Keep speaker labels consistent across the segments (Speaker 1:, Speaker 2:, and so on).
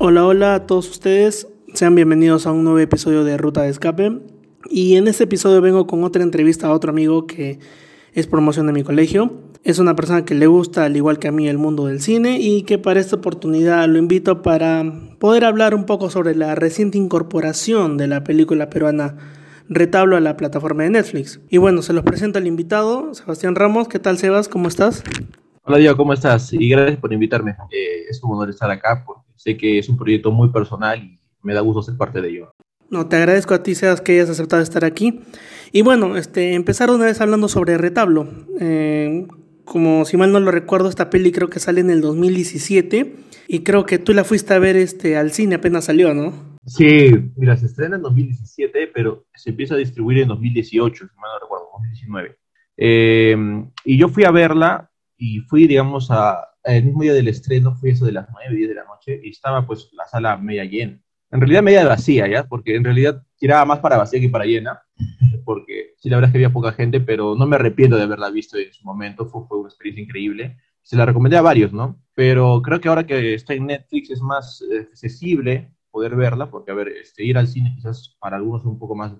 Speaker 1: Hola, hola a todos ustedes. Sean bienvenidos a un nuevo episodio de Ruta de Escape. Y en este episodio vengo con otra entrevista a otro amigo que es promoción de mi colegio. Es una persona que le gusta, al igual que a mí, el mundo del cine y que para esta oportunidad lo invito para poder hablar un poco sobre la reciente incorporación de la película peruana Retablo a la plataforma de Netflix. Y bueno, se los presento al invitado, Sebastián Ramos. ¿Qué tal, Sebas? ¿Cómo estás?
Speaker 2: Hola, Diego, ¿cómo estás? Y gracias por invitarme. Eh, es un honor estar acá sé que es un proyecto muy personal y me da gusto ser parte de ello.
Speaker 1: No, te agradezco a ti, Sebas, que hayas aceptado estar aquí. Y bueno, este, empezar una vez hablando sobre Retablo. Eh, como si mal no lo recuerdo, esta peli creo que sale en el 2017 y creo que tú la fuiste a ver este, al cine apenas salió, ¿no?
Speaker 2: Sí, mira, se estrena en 2017, pero se empieza a distribuir en 2018, si mal no recuerdo, 2019. Eh, y yo fui a verla y fui, digamos, a, el mismo día del estreno, fui eso de las 9, 10 de la noche y estaba pues la sala media llena. En realidad media vacía, ¿ya? Porque en realidad tiraba más para vacía que para llena, porque sí, la verdad es que había poca gente, pero no me arrepiento de haberla visto en su momento, fue, fue una experiencia increíble. Se la recomendé a varios, ¿no? Pero creo que ahora que está en Netflix es más eh, accesible poder verla, porque, a ver, este, ir al cine quizás para algunos es un poco más,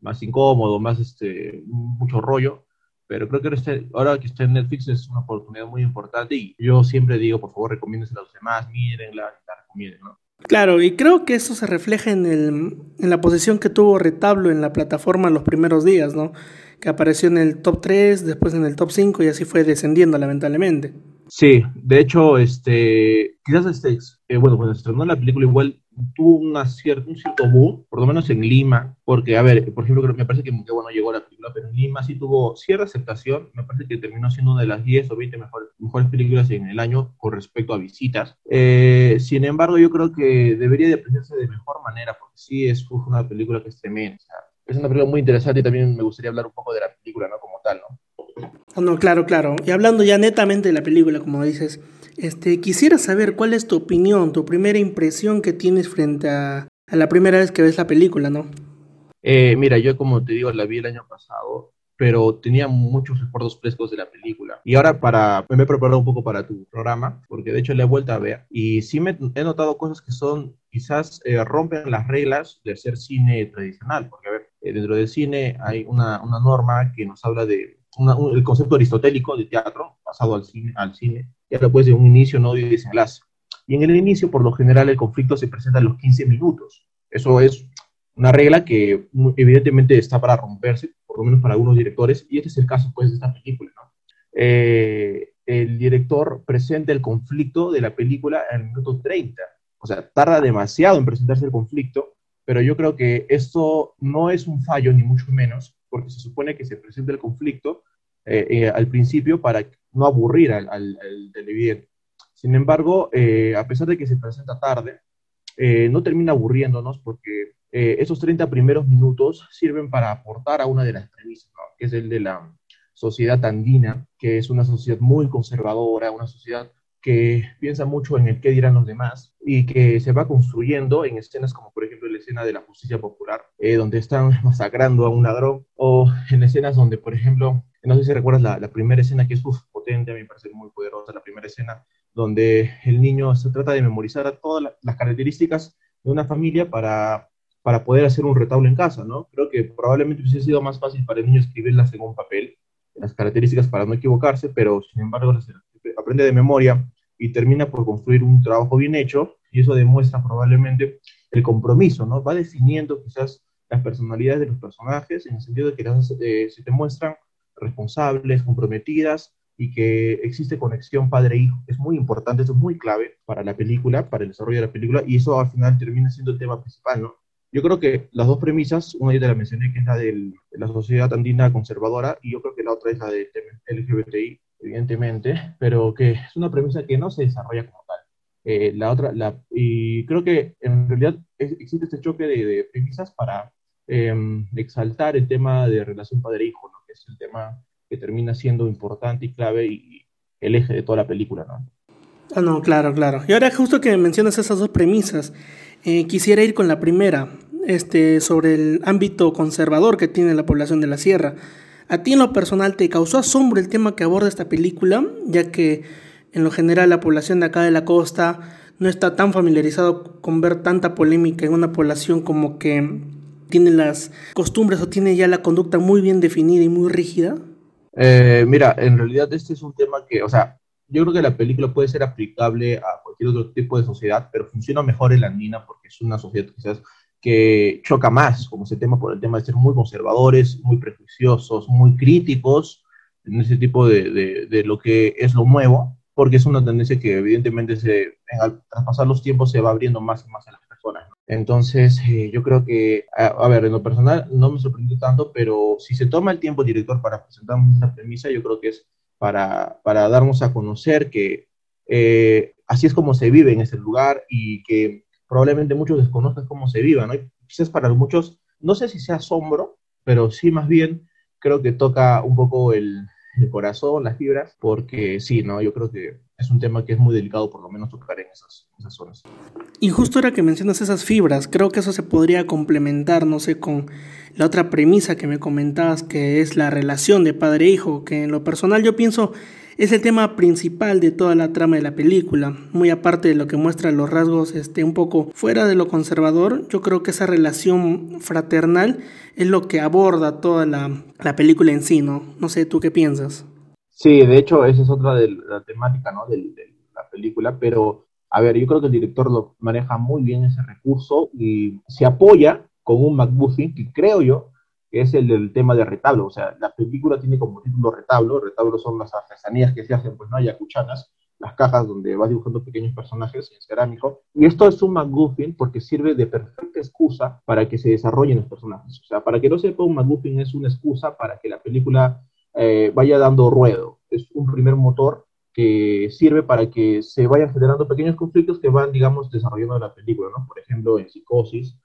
Speaker 2: más incómodo, más, este, mucho rollo, pero creo que este, ahora que está en Netflix es una oportunidad muy importante y yo siempre digo, por favor, recomiéndensela a los demás, mírenla, la recomienden, ¿no?
Speaker 1: Claro, y creo que eso se refleja en, el, en la posición que tuvo Retablo en la plataforma los primeros días, ¿no? Que apareció en el top 3, después en el top 5 y así fue descendiendo lamentablemente.
Speaker 2: Sí, de hecho, este, quizás este, eh, bueno, cuando se estrenó la película igual tuvo una cierta, un cierto boom, por lo menos en Lima, porque, a ver, por ejemplo, me parece que, bueno, llegó la película, pero en Lima sí tuvo cierta aceptación, me parece que terminó siendo una de las 10 o 20 mejores, mejores películas en el año con respecto a visitas. Eh, sin embargo, yo creo que debería de apreciarse de mejor manera, porque sí es una película que es tremenda, es una película muy interesante y también me gustaría hablar un poco de la película, ¿no? Como tal, ¿no?
Speaker 1: No, claro, claro. Y hablando ya netamente de la película, como dices, este, quisiera saber cuál es tu opinión, tu primera impresión que tienes frente a, la primera vez que ves la película, ¿no?
Speaker 2: Eh, mira, yo como te digo, la vi el año pasado, pero tenía muchos recuerdos frescos de la película. Y ahora para, me he preparado un poco para tu programa, porque de hecho la he vuelto a ver, y sí me he notado cosas que son, quizás eh, rompen las reglas de ser cine tradicional, porque a ver, eh, dentro del cine hay una, una norma que nos habla de el concepto aristotélico de teatro pasado al cine, al cine ya después de un inicio, no de desenlace. Y en el inicio, por lo general, el conflicto se presenta a los 15 minutos. Eso es una regla que evidentemente está para romperse, por lo menos para algunos directores, y este es el caso pues de esta película. ¿no? Eh, el director presenta el conflicto de la película en el minuto 30, o sea, tarda demasiado en presentarse el conflicto, pero yo creo que esto no es un fallo, ni mucho menos, porque se supone que se presenta el conflicto eh, eh, al principio para no aburrir al, al, televidente. Sin embargo, eh, a pesar de que se presenta tarde, no termina aburriéndonos porque esos 30 primeros minutos sirven para aportar a una de las premisas, que es el de la sociedad andina, que es una sociedad muy conservadora, una sociedad que piensa mucho en el qué dirán los demás y que se va construyendo en escenas como por ejemplo la escena de la justicia popular, eh, donde están masacrando a un ladrón, o en escenas donde por ejemplo, no sé si recuerdas la, la primera escena que es potente, a mí me parece muy poderosa, la primera escena donde el niño se trata de memorizar todas las características de una familia para, para poder hacer un retablo en casa, ¿no? Creo que probablemente hubiese sido más fácil para el niño escribirlas en un papel, las características para no equivocarse, pero sin embargo aprende de memoria y termina por construir un trabajo bien hecho y eso demuestra probablemente el compromiso, ¿no? Va definiendo quizás las personalidades de los personajes en el sentido de que las, eh, se te muestran responsables, comprometidas y que existe conexión padre-hijo. Es muy importante, eso es muy clave para la película, para el desarrollo de la película y eso al final termina siendo el tema principal, ¿no? Yo creo que las dos premisas, una ya te la mencioné, que es la de la sociedad andina conservadora, y yo creo que la otra es la del LGBTI, evidentemente, pero que es una premisa que no se desarrolla como tal. Eh, la otra, la, y creo que en realidad existe este choque de, premisas para em, exaltar el tema de relación padre-hijo, ¿no? que es el tema que termina siendo importante y clave y el eje de toda la película. ¿no?
Speaker 1: Ah, no, claro, claro. Y ahora justo que mencionas esas dos premisas, eh, quisiera ir con la primera, este, sobre el ámbito conservador que tiene la población de la sierra. ¿A ti en lo personal te causó asombro el tema que aborda esta película, ya que en lo general la población de acá de la costa no está tan familiarizado con ver tanta polémica en una población como que tiene las costumbres o tiene ya la conducta muy bien definida y muy rígida?
Speaker 2: Eh, mira, en realidad este es un tema que, o sea, yo creo que la película puede ser aplicable a cualquier otro tipo de sociedad, pero funciona mejor en la Andina porque es una sociedad quizás que choca más como ese tema por el tema de ser muy conservadores, muy prejuiciosos, muy críticos en ese tipo de, de, lo que es lo nuevo, porque es una tendencia que evidentemente se, al traspasar los tiempos se va abriendo más y más a las personas. Entonces, eh, yo creo que, a, ver, en lo personal no me sorprendió tanto, pero si se toma el tiempo director para presentar una premisa, yo creo que es para, para darnos a conocer que eh, así es como se vive en ese lugar y que probablemente muchos desconozcan cómo se viva, ¿no? Y quizás para muchos, no sé si sea asombro, pero sí más bien creo que toca un poco el, el corazón, las fibras, porque sí, ¿no? Yo creo que es un tema que es muy delicado por lo menos tocar en esas, esas zonas.
Speaker 1: Y justo ahora que mencionas esas fibras, creo que eso se podría complementar, no sé, con la otra premisa que me comentabas, que es la relación de padre-hijo, e que en lo personal yo pienso es el tema principal de toda la trama de la película. Muy aparte de lo que muestra los rasgos este, un poco fuera de lo conservador, yo creo que esa relación fraternal es lo que aborda toda la, la película en sí, ¿no? No sé, ¿tú qué piensas?
Speaker 2: Sí, de hecho, esa es otra de la temática, ¿no? De, la película, pero a ver, yo creo que el director lo maneja muy bien ese recurso y se apoya con un McBuffin que creo yo que es el tema de retablo. O sea, la película tiene como título retablo. Retablo son las artesanías que se hacen, pues no hay acuchanas, las cajas donde vas dibujando pequeños personajes en cerámico. Y esto es un McGuffin porque sirve de perfecta excusa para que se desarrollen los personajes. O sea, para que no sepa, un McGuffin es una excusa para que la película eh, vaya dando ruedo. Es un primer motor que sirve para que se vayan generando pequeños conflictos que van, digamos, desarrollando la película, ¿no? Por ejemplo, en Psicosis,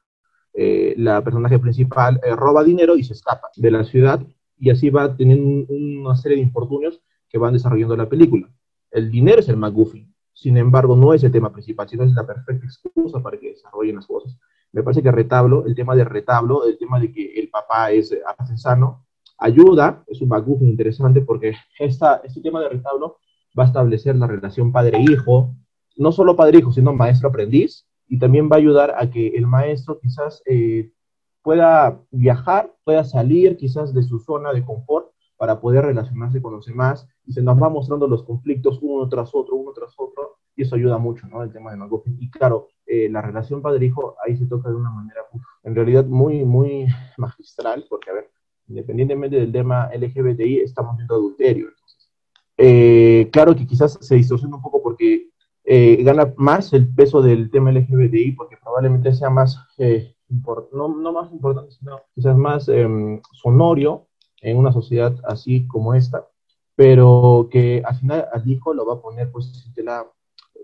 Speaker 2: eh, la personaje principal eh, roba dinero y se escapa de la ciudad y así va teniendo una serie de infortunios que van desarrollando la película. El dinero es el McGuffin, sin embargo no es el tema principal, sino es la perfecta excusa para que desarrollen las cosas. Me parece que retablo, el tema de retablo, el tema de que el papá es artesano, ayuda, es un McGuffin interesante porque esta, este tema de retablo va a establecer la relación padre-hijo, no solo padre-hijo, sino maestro-aprendiz, y también va a ayudar a que el maestro quizás eh, pueda viajar, pueda salir quizás de su zona de confort para poder relacionarse con los demás y se nos va mostrando los conflictos uno tras otro, uno tras otro, y eso ayuda mucho, ¿no? El tema de McGuffin. Y claro, eh, la relación padre-hijo ahí se toca de una manera, en realidad, muy, muy magistral, porque, a ver, independientemente del tema LGBTI, estamos viendo adulterio. Entonces, eh, claro que quizás se distorsiona un poco porque eh, gana más el peso del tema LGBTI porque probablemente sea más, eh, no, no, más importante, sino quizás más em, sonorio en una sociedad así como esta, pero que al final al hijo lo va a poner pues en tela,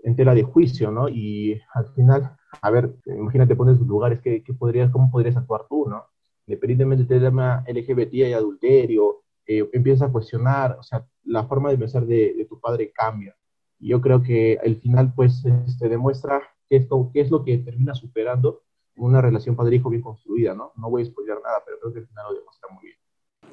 Speaker 2: en tela de juicio, ¿no? Y al final, a ver, imagínate pones tus lugares, ¿qué, qué podrías, ¿cómo podrías actuar tú, ¿no? Independientemente del tema LGBTI y adulterio, eh, empiezas a cuestionar, o sea, la forma de pensar de, de tu padre cambia yo creo que el final pues este, demuestra que esto, qué es lo que termina superando una relación padre-hijo bien construida, ¿no? No voy a spoiler nada, pero creo que el final lo demuestra muy bien.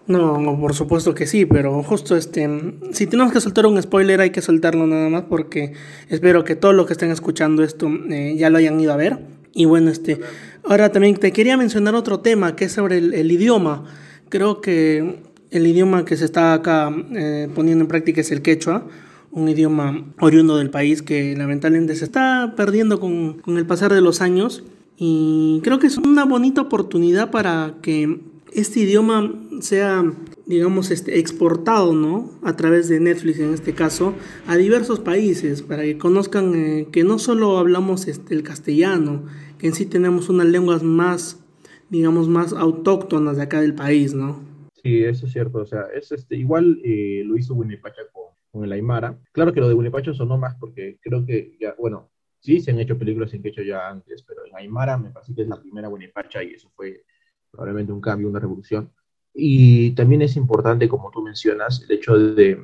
Speaker 1: No, por supuesto que sí, pero justo este, si tenemos que soltar un spoiler hay que soltarlo nada más porque espero que todos los que estén escuchando esto eh, ya lo hayan ido a ver. Y bueno, este, ahora también te quería mencionar otro tema que es sobre el, idioma. Creo que el idioma que se está acá eh, poniendo en práctica es el quechua un idioma oriundo del país que lamentablemente se está perdiendo con, el pasar de los años y creo que es una bonita oportunidad para que este idioma sea, digamos, este, exportado, ¿no? A través de Netflix, en este caso, a diversos países, para que conozcan eh, que no solo hablamos este, el castellano, que en sí tenemos unas lenguas más, digamos, más autóctonas de acá del país, ¿no?
Speaker 2: Sí, eso es cierto. O sea, es este, igual eh, lo hizo Winnie con con el Aymara. Claro que lo de Bulipacho sonó más porque creo que ya, bueno, sí se han hecho películas en quechua ya antes, pero en Aymara me parece que es la primera Buenipacha y eso fue probablemente un cambio, una revolución. Y también es importante, como tú mencionas, el hecho de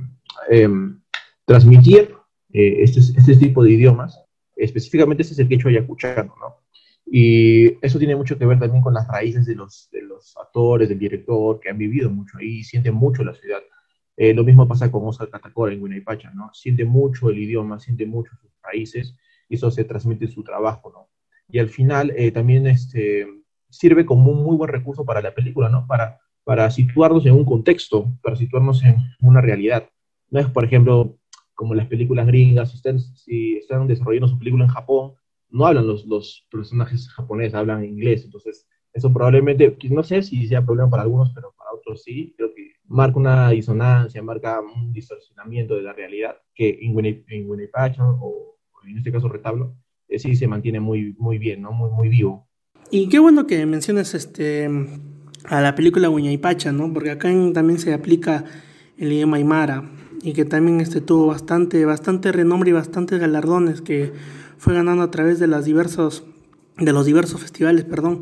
Speaker 2: em, transmitir eh, este, este, tipo de idiomas, específicamente este es el quechua yacuchano, ¿no? Y eso tiene mucho que ver también con las raíces de los, de los actores, del director, que han vivido mucho ahí, sienten mucho la ciudad. Eh, lo mismo pasa con Oscar Catacora en Pacha, ¿no? Siente mucho el idioma, siente mucho sus raíces y eso se transmite en su trabajo, ¿no? Y al final eh, también este, sirve como un muy buen recurso para la película, ¿no? Para, para situarnos en un contexto, para situarnos en una realidad. No es, por ejemplo, como las películas gringas, si están, si están desarrollando su película en Japón, no hablan los, los personajes japoneses, hablan inglés, entonces eso probablemente, no sé si sea problema para algunos, pero para otros sí, creo que marca una disonancia, marca un distorsionamiento de la realidad, que en, Winnie, o, en este caso Retablo, eh, sí se mantiene muy, muy bien, ¿no? Muy, muy vivo.
Speaker 1: Y qué bueno que menciones este, a la película Pacha, ¿no? Porque acá también se aplica el idioma Aymara y que también este, tuvo bastante, bastante renombre y bastantes galardones que fue ganando a través de, las diversos, de los diversos festivales, perdón,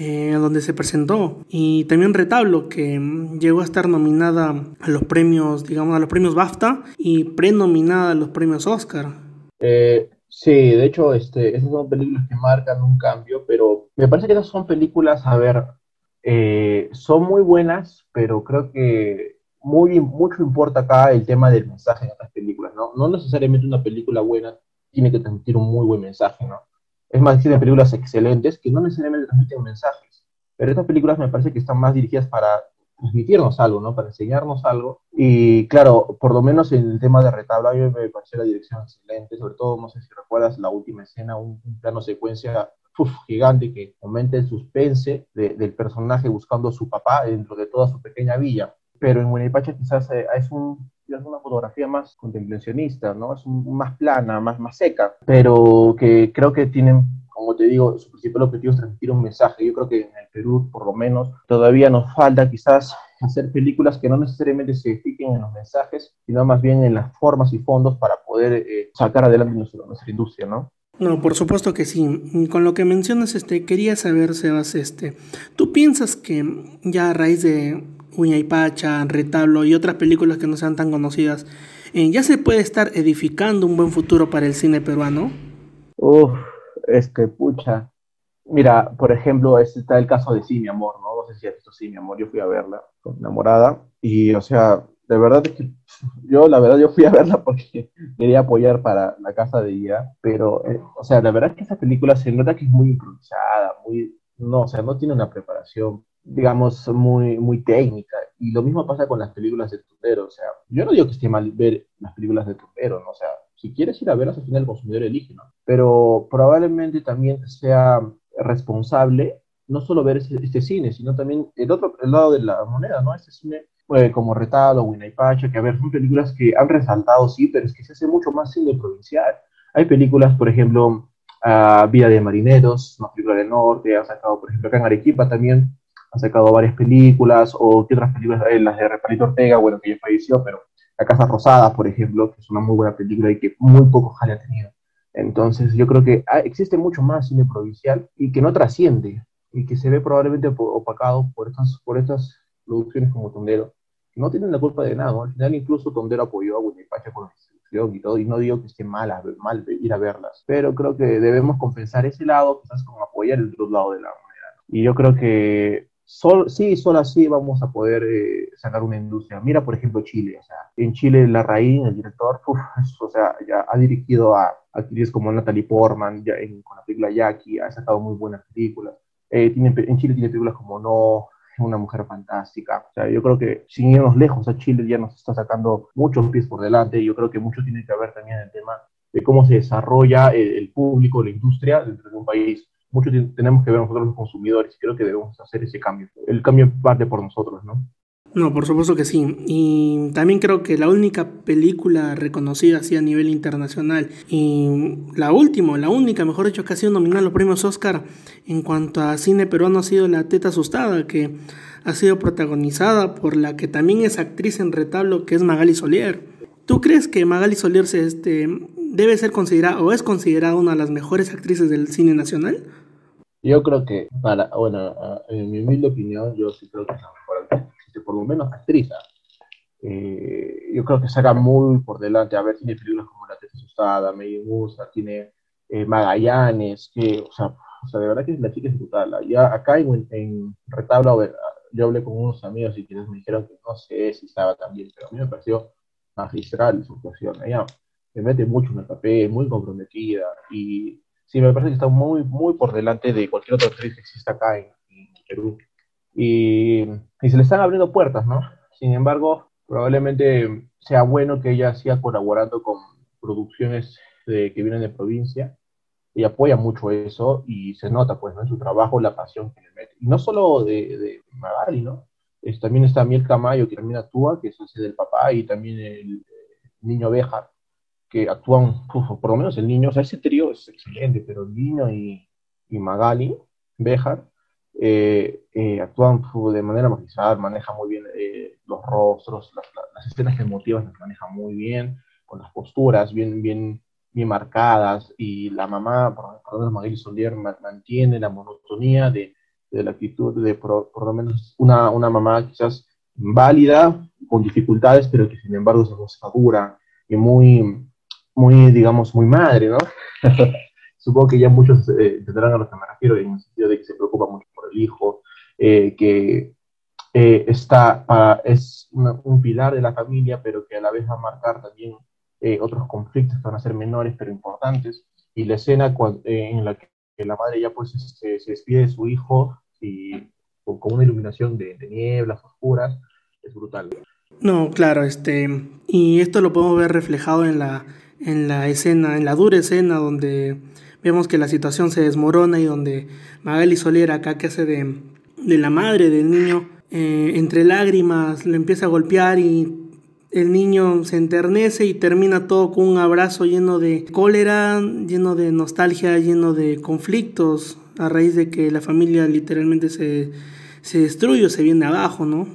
Speaker 1: eh, donde se presentó. Y también Retablo, que mm, llegó a estar nominada a los premios, digamos, a los premios BAFTA y prenominada a los premios Oscar.
Speaker 2: Eh, sí, de hecho, este, esas son películas que marcan un cambio, pero me parece que esas son películas, a ver, eh, son muy buenas, pero creo que muy, mucho importa acá el tema del mensaje en estas películas, ¿no? No necesariamente una película buena tiene que transmitir un muy buen mensaje, ¿no? Es más, existen películas excelentes que no necesariamente transmiten mensajes, pero estas películas me parece que están más dirigidas para transmitirnos algo, ¿no? Para enseñarnos algo. Y claro, por lo menos en el tema de retablo, a mí me pareció la dirección excelente, sobre todo, no sé si recuerdas la última escena, un, plano secuencia gigante que aumenta el suspense del personaje buscando a su papá dentro de toda su pequeña villa pero en Huaypacha quizás eh, es, un, es una fotografía más contemplacionista, ¿no? Es más plana, más, más seca, pero que creo que tienen, como te digo, su principal objetivo es transmitir un mensaje. Yo creo que en el Perú, por lo menos, todavía nos falta quizás hacer películas que no necesariamente se fijen en los mensajes, sino más bien en las formas y fondos para poder eh, sacar adelante nuestra, nuestra industria, ¿no?
Speaker 1: No, por supuesto que sí. Con lo que mencionas, este, quería saber, Sebas, este, ¿tú piensas que ya a raíz de Uña y Pacha, Retablo y otras películas que no sean tan conocidas, eh, ¿ya se puede estar edificando un buen futuro para el cine peruano?
Speaker 2: Uf, es que pucha. Mira, por ejemplo, está el caso de Sí, mi amor, ¿no? No sé si has visto Sí, mi amor, yo fui a verla con enamorada y, o sea, de verdad es que yo, la verdad, yo fui a verla porque quería apoyar para la casa de ella, pero, eh, o sea, la verdad es que esa película se nota que es muy improvisada, muy, no, o sea, no tiene una preparación digamos, muy, muy técnica. Y lo mismo pasa con las películas de Tumbero. O sea, yo no digo que esté mal ver las películas de Tumbero, ¿no? O sea, si quieres ir a verlas, al final el consumidor elige, ¿no? Pero probablemente también sea responsable no solo ver este, este cine, sino también el otro el lado de la moneda, ¿no? Este cine eh, como Retalo, Pacha, que a ver, son películas que han resaltado, sí, pero es que se hace mucho más cine provincial. Hay películas, por ejemplo, uh, Vida de Marineros, una película del norte, ha sacado, por ejemplo, acá en Arequipa también, ha sacado varias películas, o qué otras películas, eh, las de Reparito Ortega, bueno, que ya falleció, pero La Casa Rosada, por ejemplo, que es una muy buena película y que muy poco jale ha tenido. Entonces, yo creo que existe mucho más cine provincial y que no trasciende y que se ve probablemente opacado por estas, por estas producciones como Tondero, no tienen la culpa de nada. Al final, incluso Tondero apoyó a Pacha con la y todo, y no digo que esté mal, mal ir a verlas, pero creo que debemos compensar ese lado, quizás con apoyar el otro lado de la moneda. Y yo creo que sí, solo así vamos a poder eh, sacar una industria. Mira, por ejemplo, Chile. O sea, en Chile, la raíz, el director, o sea, ya ha dirigido a actrices como Natalie Portman, ya con la película Jackie, ha sacado muy buenas películas. Eh, tiene, en Chile tiene películas como No, Una Mujer Fantástica. O sea, yo creo que sin irnos lejos, a Chile ya nos está sacando muchos pies por delante. Yo creo que mucho tiene que ver también el tema de cómo se desarrolla el, el público, la industria dentro de un país mucho tenemos que ver nosotros los consumidores y creo que debemos hacer ese cambio. El cambio parte por nosotros, ¿no?
Speaker 1: No, por supuesto que sí. Y también creo que la única película reconocida así a nivel internacional y la última, la única, mejor dicho, que ha sido nominada a los premios Oscar en cuanto a cine peruano ha sido La Teta Asustada, que ha sido protagonizada por la que también es actriz en retablo, que es Magali Solier. ¿Tú crees que Magali Solier se, este, debe ser considerada o es considerada una de las mejores actrices del cine nacional?
Speaker 2: Yo creo que, para, bueno, en mi humilde opinión, yo sí creo que es la por lo menos actriz. Eh, yo creo que saca muy por delante. A ver, tiene películas como La Teta Asustada, Medio Musa, tiene eh, Magallanes, que, o sea, o sea, de verdad que la chica es brutal. Ya acá en, en Retablo, a ver, yo hablé con unos amigos y quienes me dijeron que no sé si estaba tan bien, pero a mí me pareció magistral su actuación. Ella se mete mucho en el papel, muy comprometida y sí, me parece que está muy, muy por delante de cualquier otra actriz que exista acá en, Perú. Y, y, se le están abriendo puertas, ¿no? Sin embargo, probablemente sea bueno que ella siga colaborando con producciones de, que vienen de provincia y apoya mucho eso y se nota, pues, ¿no? En su trabajo la pasión que le mete. Y no solo de, de Magali, ¿no? Es, también está Miel Camayo, que también actúa, que es ese del papá, y también el, niño Bejar, que actúan, por lo menos el niño, o sea, ese trío es excelente, pero el niño y, y Magali, Bejar, eh, eh, actúan de manera magistral, maneja muy bien eh, los rostros, las, las, escenas emotivas las maneja muy bien, con las posturas bien, bien, bien marcadas, y la mamá, por lo menos Solier, mantiene la monotonía de, de la actitud de por, lo menos una, una mamá quizás válida, con dificultades, pero que sin embargo muestra dura y muy, muy, digamos, muy madre, ¿no? Supongo que ya muchos eh, entenderán a lo que me refiero en el sentido de que se preocupa mucho por el hijo, eh, que eh, está es un pilar de la familia, pero que a la vez va a marcar también otros conflictos que van a ser menores pero importantes. Y la escena en la que la madre ya pues este, se despide de su hijo y con, una iluminación de, de nieblas oscuras, es brutal.
Speaker 1: No, claro, este, y esto lo podemos ver reflejado en la, en la escena, en la dura escena donde vemos que la situación se desmorona y donde Magali Solera, acá que hace de, de la madre del niño, eh, entre lágrimas le empieza a golpear y el niño se enternece y termina todo con un abrazo lleno de cólera, lleno de nostalgia, lleno de conflictos, a raíz de que la familia literalmente se, se destruye o se viene abajo, ¿no?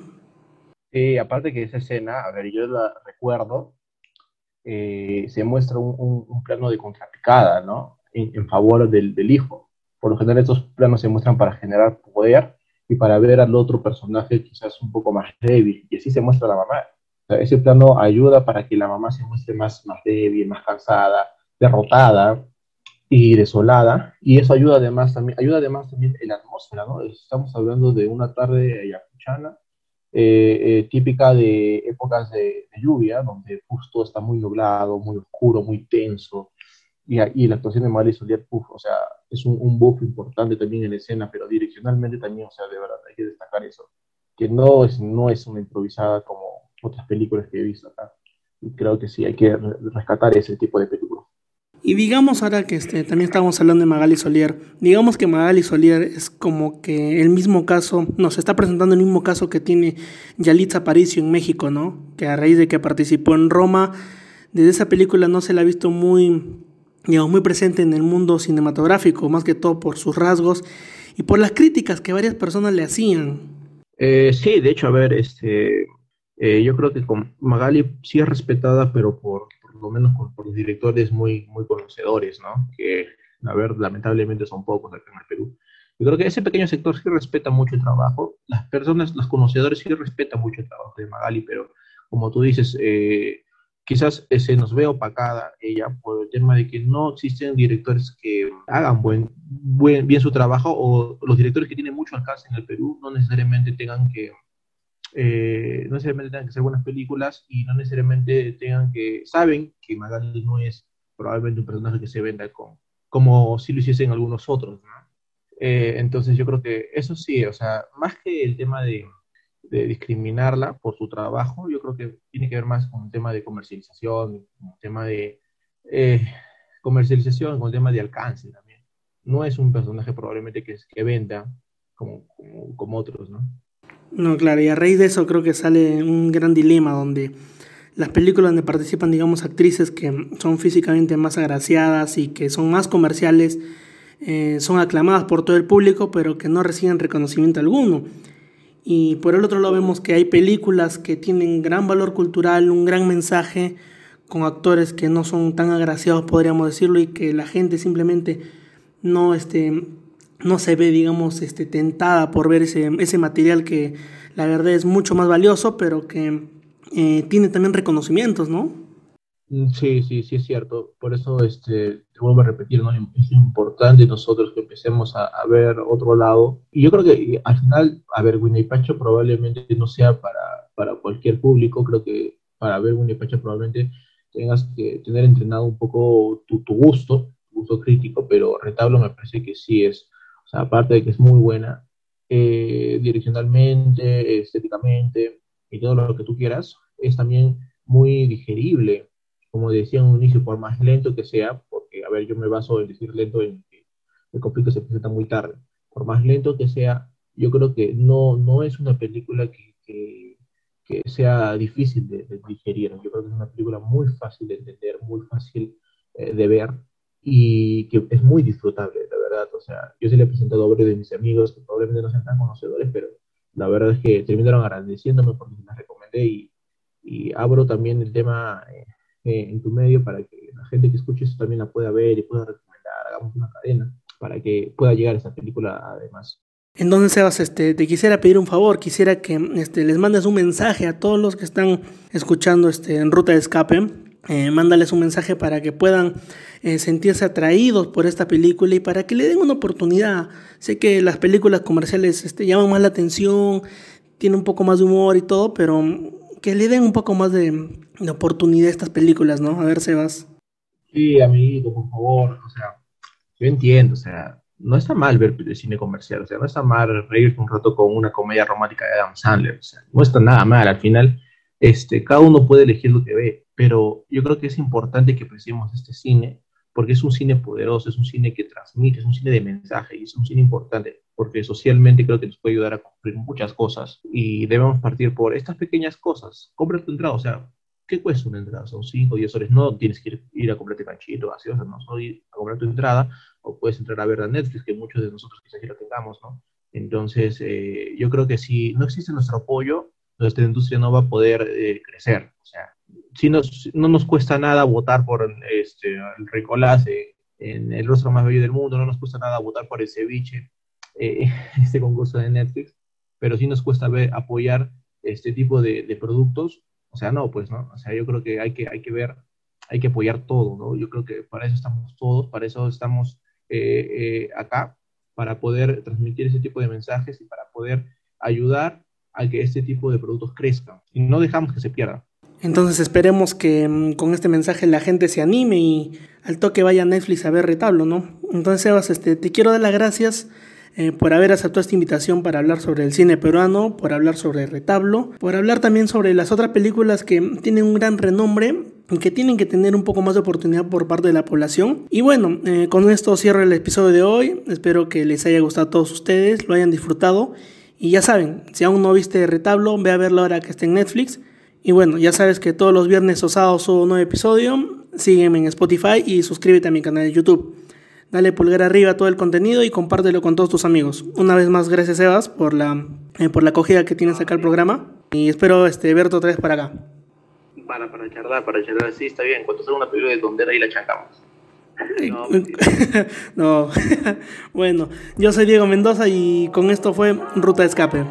Speaker 2: Sí, aparte que esa escena, a ver, yo la recuerdo, eh, se muestra un, plano de contrapicada, ¿no? En, favor del, hijo. Por lo general estos planos se muestran para generar poder y para ver al otro personaje quizás un poco más débil, y así se muestra la mamá. O ese plano ayuda para que la mamá se muestre más, más débil, más cansada, derrotada y desolada, y eso ayuda además también, ayuda además también en la atmósfera, ¿no? Estamos hablando de una tarde ayacuchana, eh, eh, típica de épocas de, lluvia, donde justo está muy nublado, muy oscuro, muy tenso, y, y la actuación de Magali Solier, o sea, es un, un buff importante también en escena, pero direccionalmente también, o sea, de verdad, hay que destacar eso, que no es, no es una improvisada como otras películas que he visto acá, y creo que sí, hay que rescatar ese tipo de películas.
Speaker 1: Y digamos ahora que este, también estamos hablando de Magali Solier, digamos que Magali Solier es como que el mismo caso, nos está presentando el mismo caso que tiene Yalitza Aparicio en México, ¿no? Que a raíz de que participó en Roma, desde esa película no se la ha visto muy, digamos, muy presente en el mundo cinematográfico, más que todo por sus rasgos y por las críticas que varias personas le hacían.
Speaker 2: Eh, sí, de hecho, a ver, este, eh, yo creo que con Magali sí es respetada, pero por lo menos por, los directores muy, muy conocedores, ¿no? Que, a ver, lamentablemente son pocos acá en el Perú. Yo creo que ese pequeño sector sí respeta mucho el trabajo. Las personas, los conocedores sí respetan mucho el trabajo de Magali, pero como tú dices, eh, quizás se nos ve opacada ella por el tema de que no existen directores que hagan buen, buen, bien su trabajo o los directores que tienen mucho alcance en el Perú no necesariamente tengan que eh, no necesariamente tengan que ser buenas películas y no necesariamente tengan que, saben que Magali no es probablemente un personaje que se venda con, como si lo hiciesen algunos otros, ¿no? eh, entonces yo creo que eso sí, o sea, más que el tema de, de, discriminarla por su trabajo, yo creo que tiene que ver más con un tema de comercialización, con un tema de eh, comercialización, con un tema de alcance también. No es un personaje probablemente que, que venda como, como, otros, ¿no?
Speaker 1: No, claro, y a raíz de eso creo que sale un gran dilema donde las películas donde participan, digamos, actrices que son físicamente más agraciadas y que son más comerciales, eh, son aclamadas por todo el público, pero que no reciben reconocimiento alguno. Y por el otro lado vemos que hay películas que tienen gran valor cultural, un gran mensaje, con actores que no son tan agraciados, podríamos decirlo, y que la gente simplemente no, este, no se ve, digamos, este, tentada por ver ese, ese material que la verdad es mucho más valioso, pero que eh, tiene también reconocimientos, ¿no?
Speaker 2: Mm, sí, sí, sí es cierto. Por eso este, te vuelvo a repetir, ¿no? es importante nosotros que empecemos a, a, ver otro lado. Y yo creo que al final, a ver, Winnie Pacho probablemente no sea para, para cualquier público. Creo que para ver Winnie Pacho probablemente tengas que tener entrenado un poco tu, tu gusto, tu gusto crítico, pero Retablo me parece que sí es, o sea, aparte de que es muy buena, eh, direccionalmente, estéticamente y todo lo que tú quieras, es también muy digerible, como decía en un inicio, por más lento que sea, a ver, yo me baso en decir lento en que el conflicto se presenta muy tarde, por más lento que sea, yo creo que no, no es una película que, que, sea difícil de, digerir, yo creo que es una película muy fácil de entender, muy fácil eh, de ver y que es muy disfrutable, la verdad, o sea, yo se le he presentado varios de mis amigos que probablemente no sean tan conocedores, pero la verdad es que terminaron agradeciéndome porque las recomendé y, y abro también el tema eh, eh, en tu medio para que gente que escuche eso también la pueda ver y pueda recomendar, hagamos una cadena para que pueda llegar esa película además.
Speaker 1: Entonces, Sebas, este, te quisiera pedir un favor, quisiera que este, les mandes un mensaje a todos los que están escuchando este, en Ruta de Escape, eh, mándales un mensaje para que puedan eh, sentirse atraídos por esta película y para que le den una oportunidad. Sé que las películas comerciales este, llaman más la atención, tienen un poco más de humor y todo, pero que le den un poco más de, oportunidad a estas películas, ¿no? A ver, Sebas.
Speaker 2: Sí, amiguito, por favor. O sea, yo entiendo, o sea, no está mal ver cine comercial, o sea, no está mal reírse un rato con una comedia romántica de Adam Sandler, o sea, no está nada mal. Al final, este, cada uno puede elegir lo que ve, pero yo creo que es importante que apreciemos este cine porque es un cine poderoso, es un cine que transmite, es un cine de mensaje y es un cine importante porque socialmente creo que nos puede ayudar a cumplir muchas cosas y debemos partir por estas pequeñas cosas. Compra tu entrada, o sea, ¿qué cuesta una entrada? Son 5 o 10 horas, no tienes que ir, a comprarte panchito, gaseosa, no, solo ir a comprar tu entrada o puedes entrar a ver a Netflix, que muchos de nosotros quizás ya lo tengamos, ¿no? Entonces, eh, yo creo que si no existe nuestro apoyo, nuestra industria no va a poder eh, crecer. O sea, si nos, no nos cuesta nada votar por este, el Ricolás en el rostro más bello del mundo, no nos cuesta nada votar por el ceviche, eh, este concurso de Netflix, pero sí nos cuesta ver, apoyar este tipo de, de, productos. O sea, no, pues, ¿no? O sea, yo creo que hay que, hay que ver, hay que apoyar todo, ¿no? Yo creo que para eso estamos todos, para eso estamos eh, eh, acá, para poder transmitir ese tipo de mensajes y para poder ayudar a que este tipo de productos crezcan y no dejamos que se pierdan.
Speaker 1: Entonces esperemos que mm, con este mensaje la gente se anime y al toque vaya a Netflix a ver retablo, ¿no? Entonces, Sebas, este, te quiero dar las gracias eh, por haber aceptado esta invitación para hablar sobre el cine peruano, por hablar sobre retablo, por hablar también sobre las otras películas que tienen un gran renombre que tienen que tener un poco más de oportunidad por parte de la población. Y bueno, eh, con esto cierro el episodio de hoy. Espero que les haya gustado a todos ustedes, lo hayan disfrutado. Y ya saben, si aún no viste Retablo, ve a verlo ahora que está en Netflix. Y bueno, ya sabes que todos los viernes o sábados subo un nuevo episodio. Sígueme en Spotify y suscríbete a mi canal de YouTube. Dale pulgar arriba a todo el contenido y compártelo con todos tus amigos. Una vez más, gracias Evas por la, eh, por la acogida que tienes acá al programa. Y espero este, verte otra vez para acá.
Speaker 2: Para, para charlar, para charlar. Sí, está bien. Cuando sea una película de tondera ahí la chancamos.
Speaker 1: No, bueno, yo soy Diego Mendoza y con esto fue Ruta de Escape.